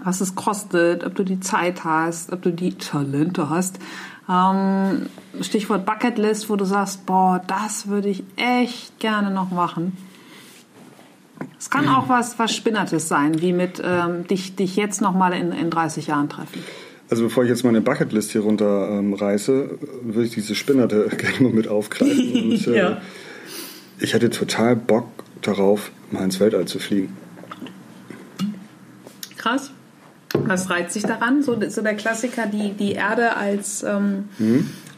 was es kostet, ob du die Zeit hast, ob du die Talente hast. Ähm, Stichwort Bucketlist, wo du sagst, boah, das würde ich echt gerne noch machen. Es kann auch was, was Spinnertes sein, wie mit ähm, dich, dich jetzt noch mal in, in 30 Jahren treffen. Also bevor ich jetzt meine Bucketlist hier runter ähm, reiße, würde ich diese Spinnerte [laughs] gerne mal mit aufgreifen. [laughs] Und, äh, Ja. Ich hätte total Bock darauf, mal ins Weltall zu fliegen. Krass. Was reizt sich daran? So, so der Klassiker, die, die Erde als, ähm,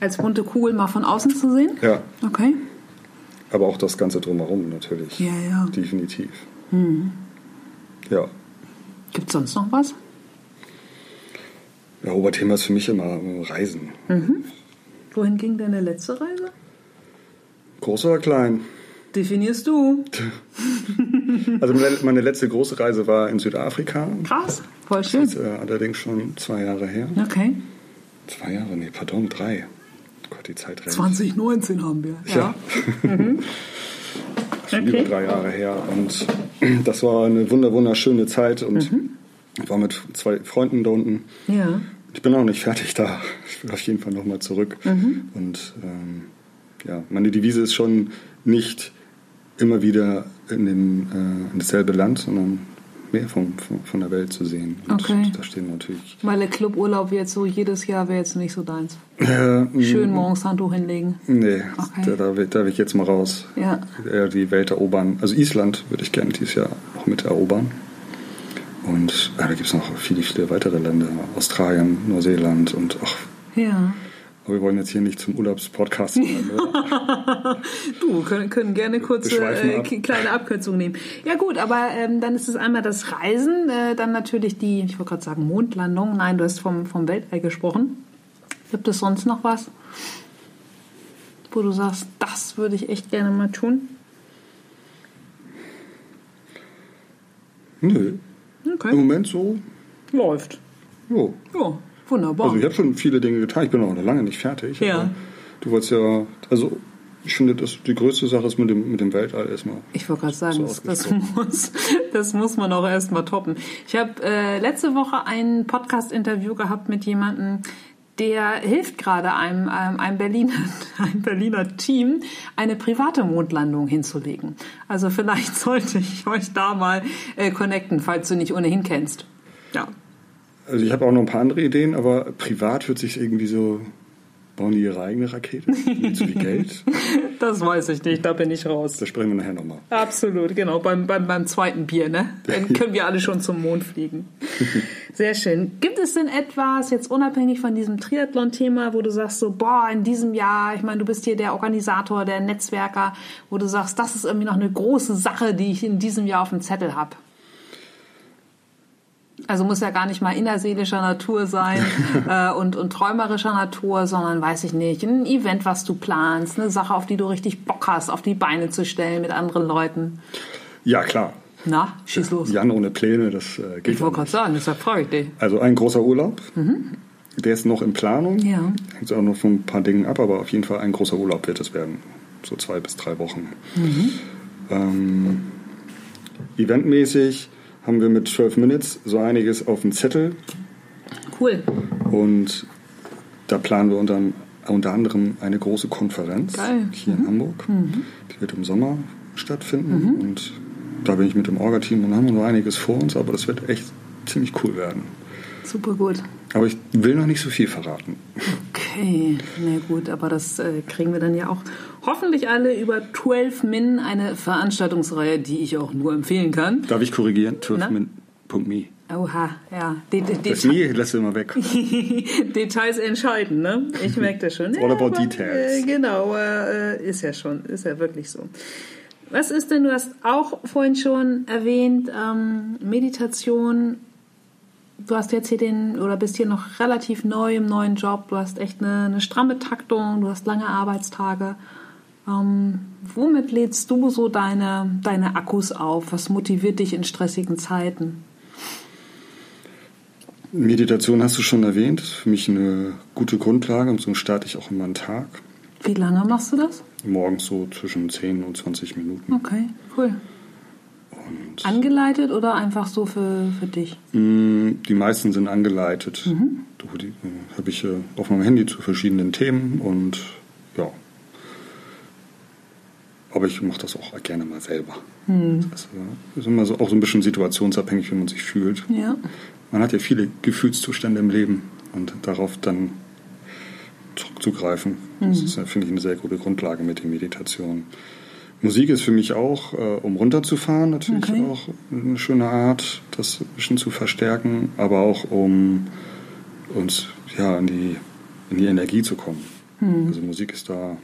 als bunte Kugel mal von außen zu sehen? Ja, Okay. aber auch das Ganze drumherum natürlich. Ja, ja. Definitiv. Ja. Gibt es sonst noch was? Ja, Oberthema ist für mich immer Reisen. Wohin ging deine letzte Reise? Groß oder klein? Definierst du. [laughs] Also meine- letzte große Reise war in Südafrika. Krass. Voll Das schön. ist äh, allerdings schon zwei Jahre her. Okay. Zwei Jahre, nee, pardon, drei. Gott, die Zeit rennt. 2019 haben wir. Ja. [laughs] Schon Okay. über drei Jahre her. Und das war eine wunder wunderschöne Zeit und ich war mit zwei Freunden da unten. Ja. Ich bin auch nicht fertig da. Ich will auf jeden Fall nochmal zurück. Und ähm, ja, meine Devise ist schon nicht immer wieder in, dem, äh, in dasselbe Land, sondern mehr von, von, von der Welt zu sehen. Und Okay. da stehen natürlich. Weil der Cluburlaub jetzt so jedes Jahr wäre jetzt nicht so deins. Äh, Schön morgens Handtuch hinlegen. Nee, Okay. da, da, will- da will ich jetzt mal raus. Ja. Eher die Welt erobern. Also Island würde ich gerne dieses Jahr auch mit erobern. Und äh, da gibt es noch viele, viele weitere Länder. Australien, Neuseeland und auch Ja. Aber wir wollen jetzt hier nicht zum Urlaubspodcast werden, oder? [laughs] du, können, können gerne kurze äh, ab. kleine Abkürzungen nehmen. Ja gut, aber ähm, dann ist es einmal das Reisen, äh, dann natürlich die, ich wollte gerade sagen Mondlandung. Nein, du hast vom, vom Weltall gesprochen. Gibt es sonst noch was, wo du sagst, das würde ich echt gerne mal tun? Nö. Im Okay, Moment so, läuft. jo. Ja, wunderbar. Also ich habe schon viele Dinge getan. Ich bin noch lange nicht fertig. Ja. Du wolltest ja, also ich finde, dass die größte Sache ist mit dem, mit dem Weltall erstmal. Ich wollte gerade sagen, So das, das, muss, das muss man auch erstmal toppen. Ich habe äh, letzte Woche ein Podcast-Interview gehabt mit jemandem, der hilft gerade einem, einem, einem, Berliner, [laughs] einem Berliner Team, eine private Mondlandung hinzulegen. Also vielleicht [laughs] sollte ich euch da mal äh, connecten, falls du nicht ohnehin kennst. Ja. Also ich habe auch noch ein paar andere Ideen, aber privat wird sich irgendwie so, bauen die ihre eigene Rakete? Zu viel Geld? [laughs] Das weiß ich nicht, da bin ich raus. Da sprechen wir nachher nochmal. Absolut, genau. Beim, beim, beim zweiten Bier, ne? Dann können wir alle schon zum Mond fliegen. Sehr schön. Gibt es denn etwas, jetzt unabhängig von diesem Triathlon-Thema, wo du sagst, so, boah, in diesem Jahr, ich meine, du bist hier der Organisator, der Netzwerker, wo du sagst, das ist irgendwie noch eine große Sache, die ich in diesem Jahr auf dem Zettel habe? Also muss ja gar nicht mal innerseelischer Natur sein [laughs] äh, und, und träumerischer Natur, sondern weiß ich nicht, ein Event, was du planst, eine Sache, auf die du richtig Bock hast, auf die Beine zu stellen mit anderen Leuten. Ja, klar. Na, schieß los. Jan ohne Pläne, das äh, geht ich wollte gerade sagen, deshalb frage ich dich. Also ein großer Urlaub. Der ist noch in Planung. Ja. Hängt auch noch von ein paar Dingen ab, aber auf jeden Fall ein großer Urlaub wird es werden. So zwei bis drei Wochen. Ähm, eventmäßig haben wir mit 12 Minutes so einiges auf dem Zettel Cool. und da planen wir unter, unter anderem eine große Konferenz Geil. hier in Hamburg. Die wird im Sommer stattfinden und da bin ich mit dem Orga-Team und haben noch einiges vor uns, aber das wird echt ziemlich cool werden. Super gut. Aber ich will noch nicht so viel verraten. Okay, na gut, aber das äh, kriegen wir dann ja auch hoffentlich alle über 12 Min, eine Veranstaltungsreihe, die ich auch nur empfehlen kann. Darf ich korrigieren? Na? 12min.me. Oha, ja. De de Das Me lässt du immer weg. [laughs] Details entscheiden, ne? Ich merke das schon. All about aber, details. Äh, genau, äh, ist ja schon, ist ja wirklich so. Was ist denn, du hast auch vorhin schon erwähnt, ähm, Meditation. Du hast jetzt hier den, oder bist hier noch relativ neu im neuen Job. Du hast echt eine, eine stramme Taktung, du hast lange Arbeitstage. Ähm, womit lädst du so deine, deine Akkus auf? Was motiviert dich in stressigen Zeiten? Meditation hast du schon erwähnt. Für mich eine gute Grundlage und so starte ich auch immer einen Tag. Wie lange machst du das? Morgens so zwischen 10 und 20 Minuten. Okay, cool. Und Angeleitet oder einfach so für, für dich? mh, die meisten sind angeleitet. Da die, äh, habe ich äh, auf meinem Handy zu verschiedenen Themen und ja. Aber ich mache das auch gerne mal selber. Das ist, äh, ist immer so, auch so ein bisschen situationsabhängig, wie man sich fühlt. Ja. Man hat ja viele Gefühlszustände im Leben und darauf dann zurückzugreifen, das ist, finde ich, eine sehr gute Grundlage mit der Meditation. Musik ist für mich auch, äh, um runterzufahren, natürlich Okay. auch eine schöne Art, das ein bisschen zu verstärken, aber auch um uns ja, in, die, in die Energie zu kommen. Also Musik ist da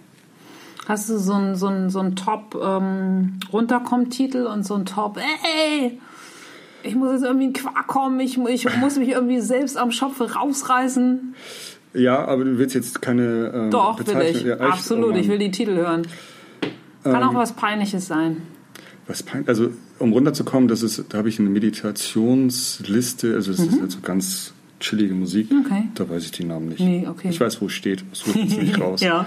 Hast du so einen so so ein Top-Runterkommen-Titel und so ein Top, ey, ich muss jetzt irgendwie in Quark kommen, ich, ich muss mich irgendwie selbst am Schopfe rausreißen. Ja, aber du willst jetzt keine ähm, Doch, will ich. Ja? Absolut, Oh ich will die Titel hören. Kann auch was Peinliches sein. Was pein also um runterzukommen, das ist, da habe ich eine Meditationsliste, also das ist halt so ganz chillige Musik. Okay. Da weiß ich die Namen nicht. Nee, okay. Ich weiß, wo es steht, suche ich jetzt nicht [laughs] raus. Ja.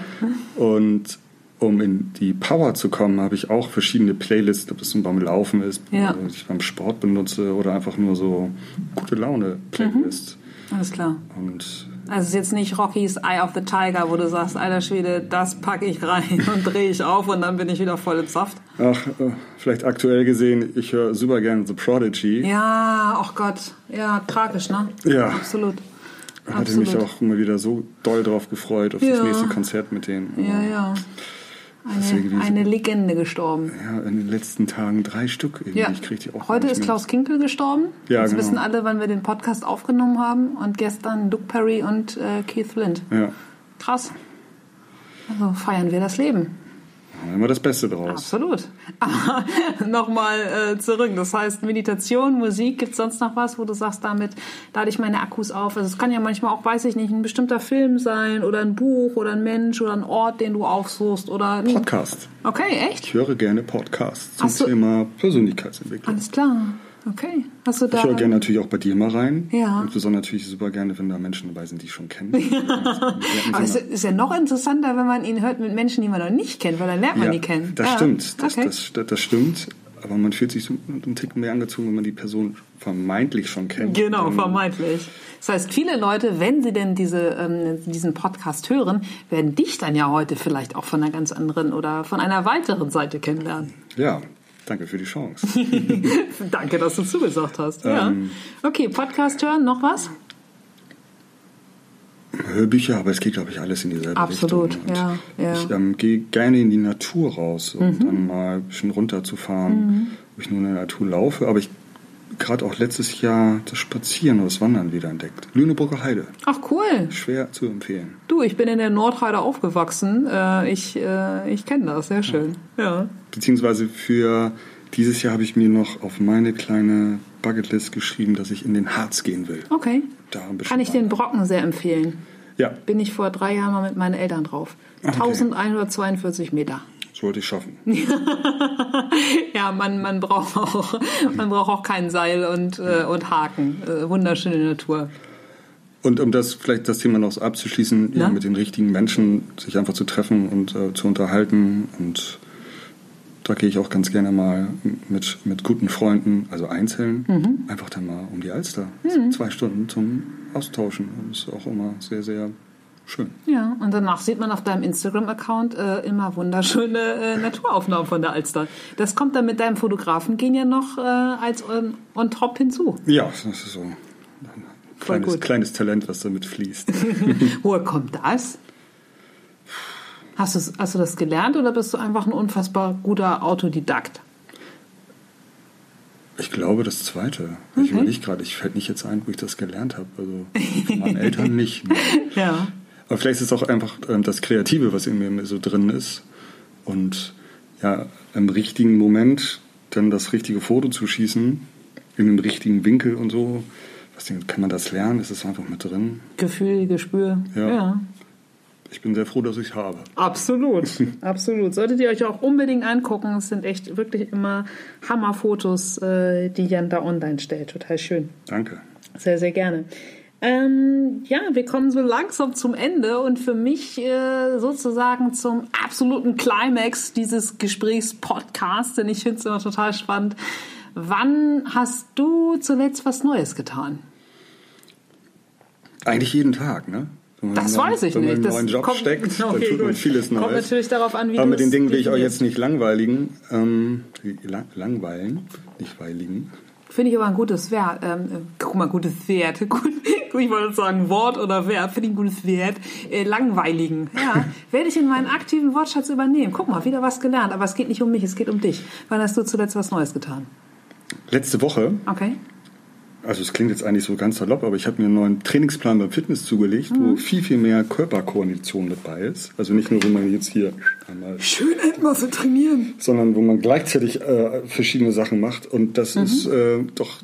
Und um in die Power zu kommen, habe ich auch verschiedene Playlists, ob das zum beim Laufen ist, Ja. oder ich beim Sport benutze oder einfach nur so gute Laune Playlists. Alles klar. Und Also es ist jetzt nicht Rocky's Eye of the Tiger, wo du sagst, alter Schwede, das packe ich rein [laughs] und drehe ich auf und dann bin ich wieder voll im Saft. ach, äh, vielleicht aktuell gesehen, ich höre super gerne The Prodigy. Ja, ach Gott. Ja, tragisch, ne? Ja. Absolut. Hatte Absolut. mich auch immer wieder so doll drauf gefreut, auf Ja. das nächste Konzert mit denen. Ja, ja. Eine, eine Legende gestorben. Ja, in den letzten Tagen drei Stück irgendwie. Ja. Ich krieg die auch Heute ist mehr. Klaus Kinkel gestorben. Ja, Jetzt genau. wissen alle, wann wir den Podcast aufgenommen haben. Und gestern Luke Perry und äh, Keith Flint. Ja. Krass. Also feiern wir das Leben. Immer das Beste draus. Absolut. Aber [laughs] nochmal äh, zurück. Das heißt, Meditation, Musik, gibt es sonst noch was, wo du sagst, damit lade ich meine Akkus auf? Also es kann ja manchmal auch, weiß ich nicht, ein bestimmter Film sein oder ein Buch oder ein Mensch oder ein Ort, den du aufsuchst oder ein Podcast. Okay, echt? Ich höre gerne Podcasts zum du- Thema Persönlichkeitsentwicklung. Alles klar. Okay. Hast du da. Ich höre gerne natürlich auch bei dir mal rein. Ja. Insbesondere natürlich super gerne, wenn da Menschen dabei sind, die ich schon kenne. [laughs] Aber es ist ja noch interessanter, wenn man ihn hört mit Menschen, die man noch nicht kennt, weil dann lernt man ja, die kennen. das ja. stimmt. Das, okay. das, das, das stimmt. Aber man fühlt sich so einen Tick mehr angezogen, wenn man die Person vermeintlich schon kennt. Genau, Ähm, vermeintlich. Das heißt, viele Leute, wenn sie denn diese, ähm, diesen Podcast hören, werden dich dann ja heute vielleicht auch von einer ganz anderen oder von einer weiteren Seite kennenlernen. Ja, danke für die Chance. [laughs] Danke, dass du zugesagt hast. Ja. Ähm. Okay, Podcast hören, noch was? Hörbücher, aber es geht, glaube ich, alles in dieselbe Absolut, Richtung. Und ja, ja. Ich ähm, gehe gerne in die Natur raus, um Mhm. dann mal ein bisschen runterzufahren, wo ich nur in der Natur laufe. Aber ich gerade auch letztes Jahr das Spazieren oder das Wandern wieder entdeckt. Lüneburger Heide. Ach cool. Schwer zu empfehlen. Du, ich bin in der Nordheide aufgewachsen. Äh, ich äh, ich kenne das, sehr schön. Ja. Beziehungsweise für dieses Jahr habe ich mir noch auf meine kleine Bucketlist geschrieben, dass ich in den Harz gehen will. Okay. Kann ich den. Brocken sehr empfehlen. Ja, Bin ich vor drei Jahren mal mit meinen Eltern drauf. Okay. 1142 Meter. Sollte ich schaffen. [laughs] Ja, man, man, braucht auch, man braucht auch kein Seil und, äh, und Haken. Äh, wunderschöne Natur. Und um das vielleicht das Thema noch so abzuschließen, ja, mit den richtigen Menschen sich einfach zu treffen und äh, zu unterhalten. Und da gehe ich auch ganz gerne mal mit, mit guten Freunden, also einzeln, Mhm. einfach dann mal um die Alster. So Zwei Stunden zum Austauschen. Das ist auch immer sehr, sehr schön. Ja, und danach sieht man auf deinem Instagram-Account äh, immer wunderschöne äh, Naturaufnahmen von der Alster. Das kommt dann mit deinem Fotografen gehen ja noch äh, als on, on top hinzu. Ja, das ist so ein kleines, kleines Talent, was damit fließt. [laughs] Woher kommt das? Hast, hast du das gelernt oder bist du einfach ein unfassbar guter Autodidakt? Ich glaube, das Zweite. Ich überlege gerade, ich fällt nicht jetzt ein, wo ich das gelernt habe. Also von meinen Eltern nicht. Nein. [laughs] Ja. Aber vielleicht ist es auch einfach ähm, das Kreative, was in mir so drin ist. Und ja, im richtigen Moment dann das richtige Foto zu schießen, in dem richtigen Winkel und so. Was kann man das lernen? Ist es einfach mit drin? Gefühl, Gespür. Ja. Ich bin sehr froh, dass ich es habe. Absolut, [laughs] absolut. Solltet ihr euch auch unbedingt angucken. Es sind echt wirklich immer Hammerfotos, äh, die Jan da online stellt. Total schön. Danke. Sehr, sehr gerne. Ähm, ja, wir kommen so langsam zum Ende und für mich äh, sozusagen zum absoluten Climax dieses Gesprächspodcasts, denn ich finde es immer total spannend. Wann hast du zuletzt was Neues getan? Eigentlich jeden Tag, ne? Das weiß ich wenn man nicht. neuen Job kommt- steckt, [laughs] dann Okay, tut man gut. vieles Neues. Kommt natürlich darauf an, wie Aber mit den Dingen will ich auch definierst. jetzt nicht langweiligen, ähm, lang, langweilen, nicht weiligen. Finde ich aber ein gutes Wert. Ähm, äh, guck mal, gutes Wert. [laughs] Gut, ich wollte sagen Wort oder Verb. Finde ich ein gutes Wert. Äh, langweiligen. Ja, [laughs] werde ich in meinen aktiven Wortschatz übernehmen. Guck mal, wieder was gelernt. Aber es geht nicht um mich, es geht um dich. Wann hast du zuletzt was Neues getan? Letzte Woche Okay. Also es klingt jetzt eigentlich so ganz salopp, aber ich habe mir einen neuen Trainingsplan beim Fitness zugelegt, Mhm. wo viel, viel mehr Körperkoordination mit bei ist. Also nicht nur, wo man jetzt hier einmal, Schön Endmasse trainieren. sondern wo man gleichzeitig äh, verschiedene Sachen macht. Und das Mhm. ist äh, doch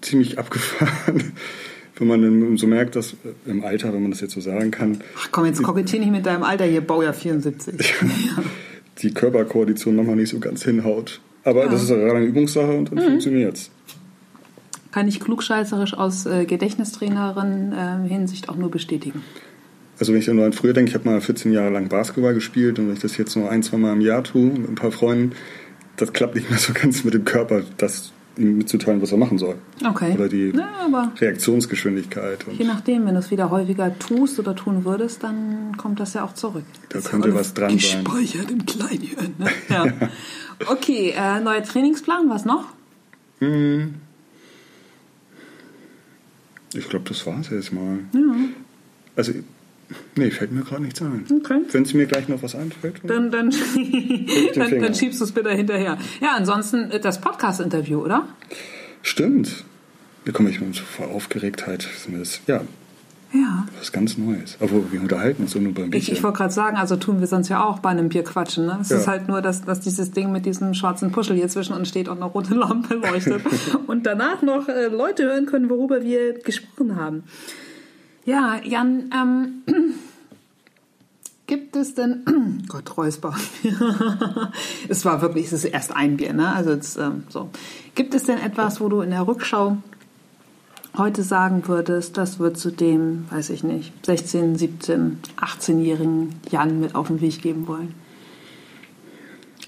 ziemlich abgefahren, [laughs] wenn man dann so merkt, dass äh, im Alter, wenn man das jetzt so sagen kann, Ach komm, jetzt kokettier nicht mit deinem Alter hier, Baujahr [laughs] 74. die Körperkoordination nochmal nicht so ganz hinhaut. Aber das ist eine reine Übungssache und Mhm. dann funktioniert's. Kann ich klugscheißerisch aus äh, Gedächtnistrainerin äh, Hinsicht auch nur bestätigen. Also wenn ich dann an früher denke, ich habe mal 14 Jahre lang Basketball gespielt und wenn ich das jetzt nur ein, zwei Mal im Jahr tue mit ein paar Freunden, das klappt nicht mehr so ganz mit dem Körper, das ihm mitzuteilen, was er machen soll. Okay. Oder die Ja, Reaktionsgeschwindigkeit. Je nachdem, wenn du es wieder häufiger tust oder tun würdest, dann kommt das ja auch zurück. da Ist könnte ja was dran sein. Gespeichert im Kleinhirn. Ne? [laughs] Ja. Okay, äh, neuer Trainingsplan, was noch? Ich glaube, das war's jetzt mal. Also, nee, fällt mir gerade nichts ein. Okay. Wenn es mir gleich noch was einfällt. Dann, dann, [laughs] dann, dann schiebst du es bitte hinterher. Ja, ansonsten äh, das Podcast-Interview, oder? Stimmt. Da komme ich so vor Aufgeregtheit. ja, Ja. Was ganz Neues. Aber wir unterhalten uns so nur beim Ich, ich wollte gerade sagen, also tun wir sonst ja auch bei einem Bier quatschen. Ne? Es Ja. ist halt nur, dass, dass dieses Ding mit diesem schwarzen Puschel hier zwischen uns steht und eine rote Lampe leuchtet. [laughs] und danach noch äh, Leute hören können, worüber wir gesprochen haben. Ja, Jan, ähm, [clears throat] gibt es denn... [clears throat] Gott, Räusper. [laughs] es war wirklich, es ist erst ein Bier, ne? Also jetzt, ähm, so. Gibt es denn etwas, wo du in der Rückschau heute sagen würdest, das wird zu dem, weiß ich nicht, 16, 17, 18-jährigen Jan mit auf den Weg geben wollen?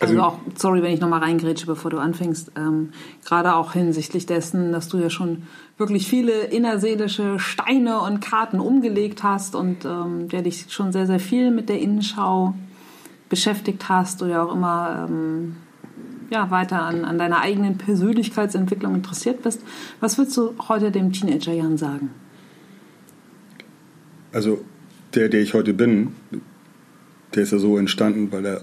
Also, Also- auch, sorry, wenn ich nochmal reingrätsche, bevor du anfängst, ähm, gerade auch hinsichtlich dessen, dass du ja schon wirklich viele innerseelische Steine und Karten umgelegt hast und ähm, der dich schon sehr, sehr viel mit der Innenschau beschäftigt hast oder auch immer ähm, ja, weiter an, an deiner eigenen Persönlichkeitsentwicklung interessiert bist. Was würdest du heute dem Teenager Jan sagen? Also der, der ich heute bin, der ist ja so entstanden, weil er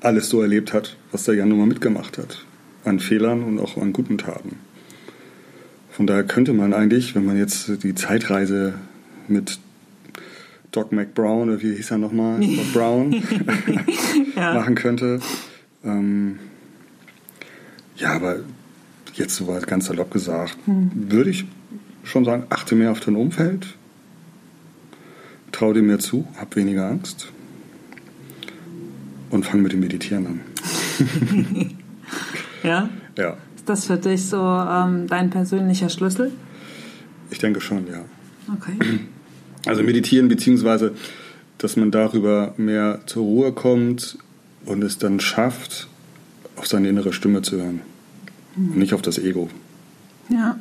alles so erlebt hat, was der Jan nun mal mitgemacht hat. An Fehlern und auch an guten Taten. Von daher könnte man eigentlich, wenn man jetzt die Zeitreise mit Doc McBrown, oder wie hieß er nochmal? [laughs] Doc Brown Ja. [laughs] machen könnte. Ähm, ja, aber jetzt so ganz salopp gesagt, würde ich schon sagen, achte mehr auf dein Umfeld, trau dir mehr zu, hab weniger Angst und fang mit dem Meditieren an. [laughs] Ja? Ja, Ist das für dich so ähm, dein persönlicher Schlüssel? ich denke schon, ja. Okay. [clears throat] Also meditieren, beziehungsweise, dass man darüber mehr zur Ruhe kommt und es dann schafft, auf seine innere Stimme zu hören. Und nicht auf das Ego. Ja,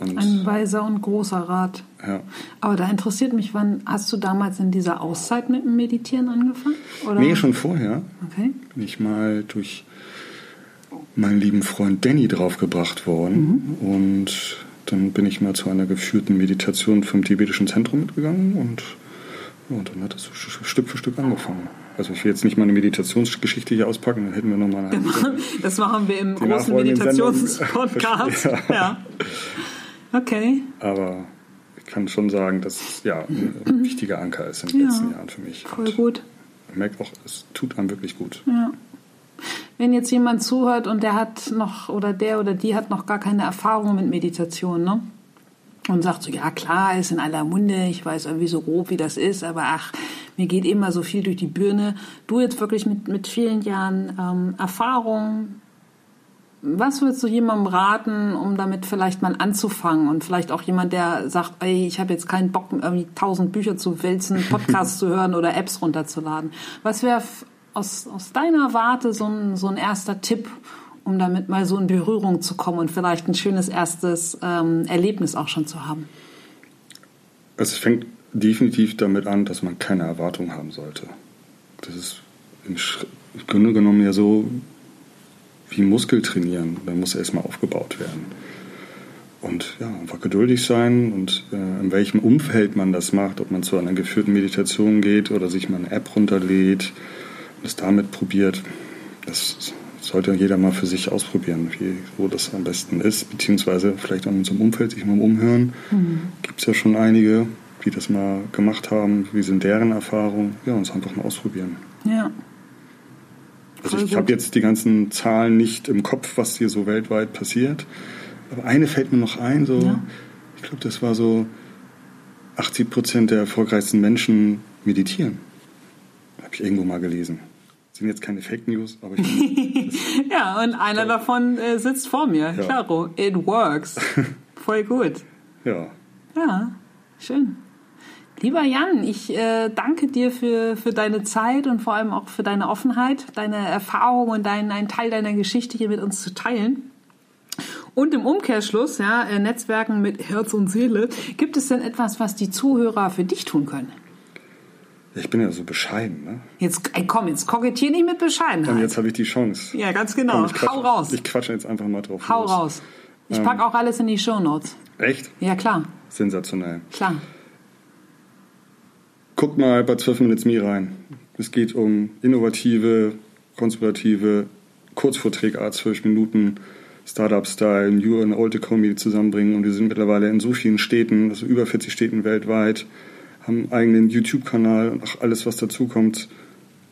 Und, ein weiser und großer Rat. ja. Aber da interessiert mich, wann hast du damals in dieser Auszeit mit dem Meditieren angefangen? Oder? Nee, schon vorher. Okay. bin ich mal durch meinen lieben Freund Danny draufgebracht worden. Und dann bin ich mal zu einer geführten Meditation vom tibetischen Zentrum mitgegangen und, und dann hat sch- Stück für Stück angefangen. Also ich will jetzt nicht mal eine Meditationsgeschichte hier auspacken, dann hätten wir nochmal eine [laughs] Das machen wir im großen. Meditationspodcast. [laughs] Ja. ja. Okay. Aber ich kann schon sagen, dass es ja ein wichtiger Anker ist in den Ja. letzten Jahren für mich. Voll Und gut. Ich merke auch, es tut einem wirklich gut. Ja. Wenn jetzt jemand zuhört und der hat noch oder der oder die hat noch gar keine Erfahrung mit Meditation, ne? Und sagt so, ja klar, ist in aller Munde, ich weiß irgendwie so grob, wie das ist, aber ach, mir geht immer so viel durch die Birne. Du jetzt wirklich mit, mit vielen Jahren ähm, Erfahrung, was würdest du jemandem raten, um damit vielleicht mal anzufangen? Und vielleicht auch jemand, der sagt, ey, ich habe jetzt keinen Bock, irgendwie tausend Bücher zu wälzen, [laughs] Podcasts zu hören oder Apps runterzuladen. Was wäre aus, aus deiner Warte so ein, so ein erster Tipp, um damit mal so in Berührung zu kommen und vielleicht ein schönes erstes ähm, Erlebnis auch schon zu haben? Es fängt definitiv damit an, dass man keine Erwartung haben sollte. Das ist im Grunde genommen ja so wie Muskel trainieren. Da muss erstmal aufgebaut werden. Und ja, einfach geduldig sein und äh, in welchem Umfeld man das macht, ob man zu einer geführten Meditation geht oder sich mal eine App runterlädt und es damit probiert. Das sollte jeder mal für sich ausprobieren, wie, wo das am besten ist, beziehungsweise vielleicht auch in unserem Umfeld sich mal umhören. Gibt es ja schon einige, die das mal gemacht haben. Wie sind deren Erfahrungen? Ja, uns einfach mal ausprobieren. Ja. Also Voll ich habe jetzt die ganzen Zahlen nicht im Kopf, was hier so weltweit passiert. Aber eine fällt mir noch ein, so, Ja. ich glaube, das war so 80 Prozent der erfolgreichsten Menschen meditieren. Habe ich irgendwo mal gelesen. Sind jetzt keine Fake News, aber ich [laughs] Ja, und einer davon äh, sitzt vor mir. Ja. Claro, it works. [laughs] Voll gut. ja. Ja, schön. Lieber Jan, ich äh, danke dir für, für deine Zeit und vor allem auch für deine Offenheit, deine Erfahrung und deinen, einen Teil deiner Geschichte hier mit uns zu teilen. Und im Umkehrschluss, ja, äh, Netzwerken mit Herz und Seele, gibt es denn etwas, was die Zuhörer für dich tun können? Ich bin ja so bescheiden, ne? Jetzt, ey, komm, jetzt kokettier nicht mit Und Bescheidenheit. jetzt habe ich die Chance. Ja, ganz genau. Komm, ich quatsch, Hau raus. Ich quatsche jetzt einfach mal drauf. Hau los. raus. Ich pack auch alles in die Shownotes. Echt? Ja, klar, Sensationell. klar. Guckt mal bei 12 Minutes Me rein. Es geht um innovative, konspirative Kurzvorträge, 12 Minuten Startup-Style, New und Old Economy zusammenbringen. Und wir sind mittlerweile in so vielen Städten, also über 40 Städten weltweit, haben einen eigenen YouTube-Kanal und auch alles, was dazukommt.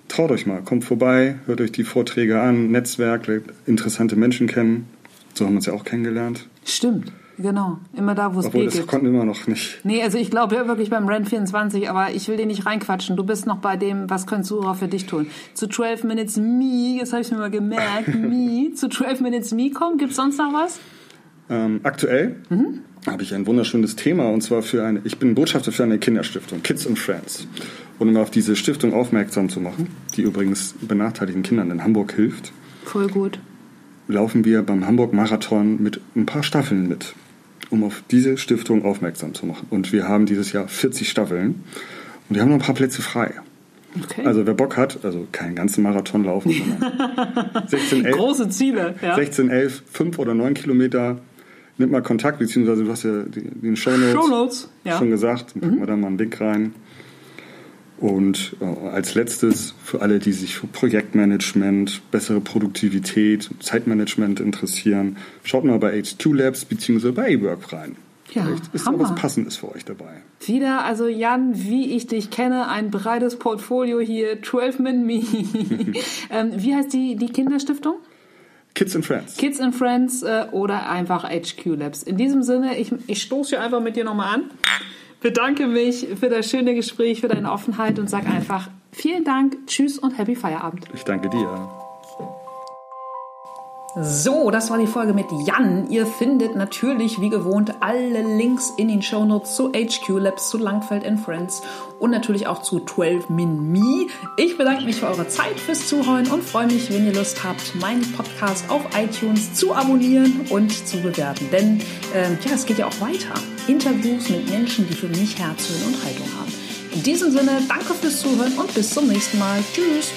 Traut euch mal, kommt vorbei, hört euch die Vorträge an, Netzwerk, interessante Menschen kennen. So haben wir uns ja auch kennengelernt. Stimmt. Genau, immer da, wo es Obwohl, B das gibt. konnten immer noch nicht. Nee, also ich glaube ja wirklich beim Rand 24, aber ich will dir nicht reinquatschen. Du bist noch bei dem, was können Zuhörer für dich tun. Zu 12 Minutes Me, das habe ich mir mal gemerkt, [laughs] Me, zu 12 Minutes Me kommen. Gibt's sonst noch was? Ähm, aktuell habe ich ein wunderschönes Thema und zwar für eine, ich bin Botschafter für eine Kinderstiftung, Kids and Friends. Und um auf diese Stiftung aufmerksam zu machen, die übrigens benachteiligten Kindern in Hamburg hilft, Voll gut. laufen wir beim Hamburg Marathon mit ein paar Staffeln mit, um auf diese Stiftung aufmerksam zu machen. Und wir haben dieses Jahr 40 Staffeln und wir haben noch ein paar Plätze frei. Okay. Also wer Bock hat, also keinen ganzen Marathon laufen, sondern [laughs] 16, 11, Große Ziele, ja. 16, 11, 5 oder 9 Kilometer, nimmt mal Kontakt, beziehungsweise du hast ja den Shownotes Shownotes, ja. Mhm. schon gesagt, dann packen wir da mal einen Link rein. Und äh, als letztes für alle, die sich für Projektmanagement, bessere Produktivität, Zeitmanagement interessieren, schaut mal bei H2 Labs bzw. bei eWork rein. Ja, Vielleicht ist da Hammer. was Passendes für euch dabei. Wieder, also Jan, wie ich dich kenne, ein breites Portfolio hier, 12 Min Me. [laughs] ähm, wie heißt die, die Kinderstiftung? Kids and Friends. Kids and Friends äh, oder einfach HQ Labs. In diesem Sinne, ich, ich stoße hier einfach mit dir nochmal an. Bedanke mich für das schöne Gespräch, für deine Offenheit und sag einfach vielen Dank, tschüss und happy Feierabend. Ich danke dir. So, das war die Folge mit Jan. Ihr findet natürlich wie gewohnt alle Links in den Shownotes zu HQ Labs, zu Langfeld Friends und natürlich auch zu 12 Min Me. Ich bedanke mich für eure Zeit, fürs Zuhören und freue mich, wenn ihr Lust habt, meinen Podcast auf iTunes zu abonnieren und zu bewerten. Denn ähm, ja, es geht ja auch weiter. Interviews mit Menschen, die für mich Herz, Hirn und Haltung haben. In diesem Sinne, danke fürs Zuhören und bis zum nächsten Mal. Tschüss.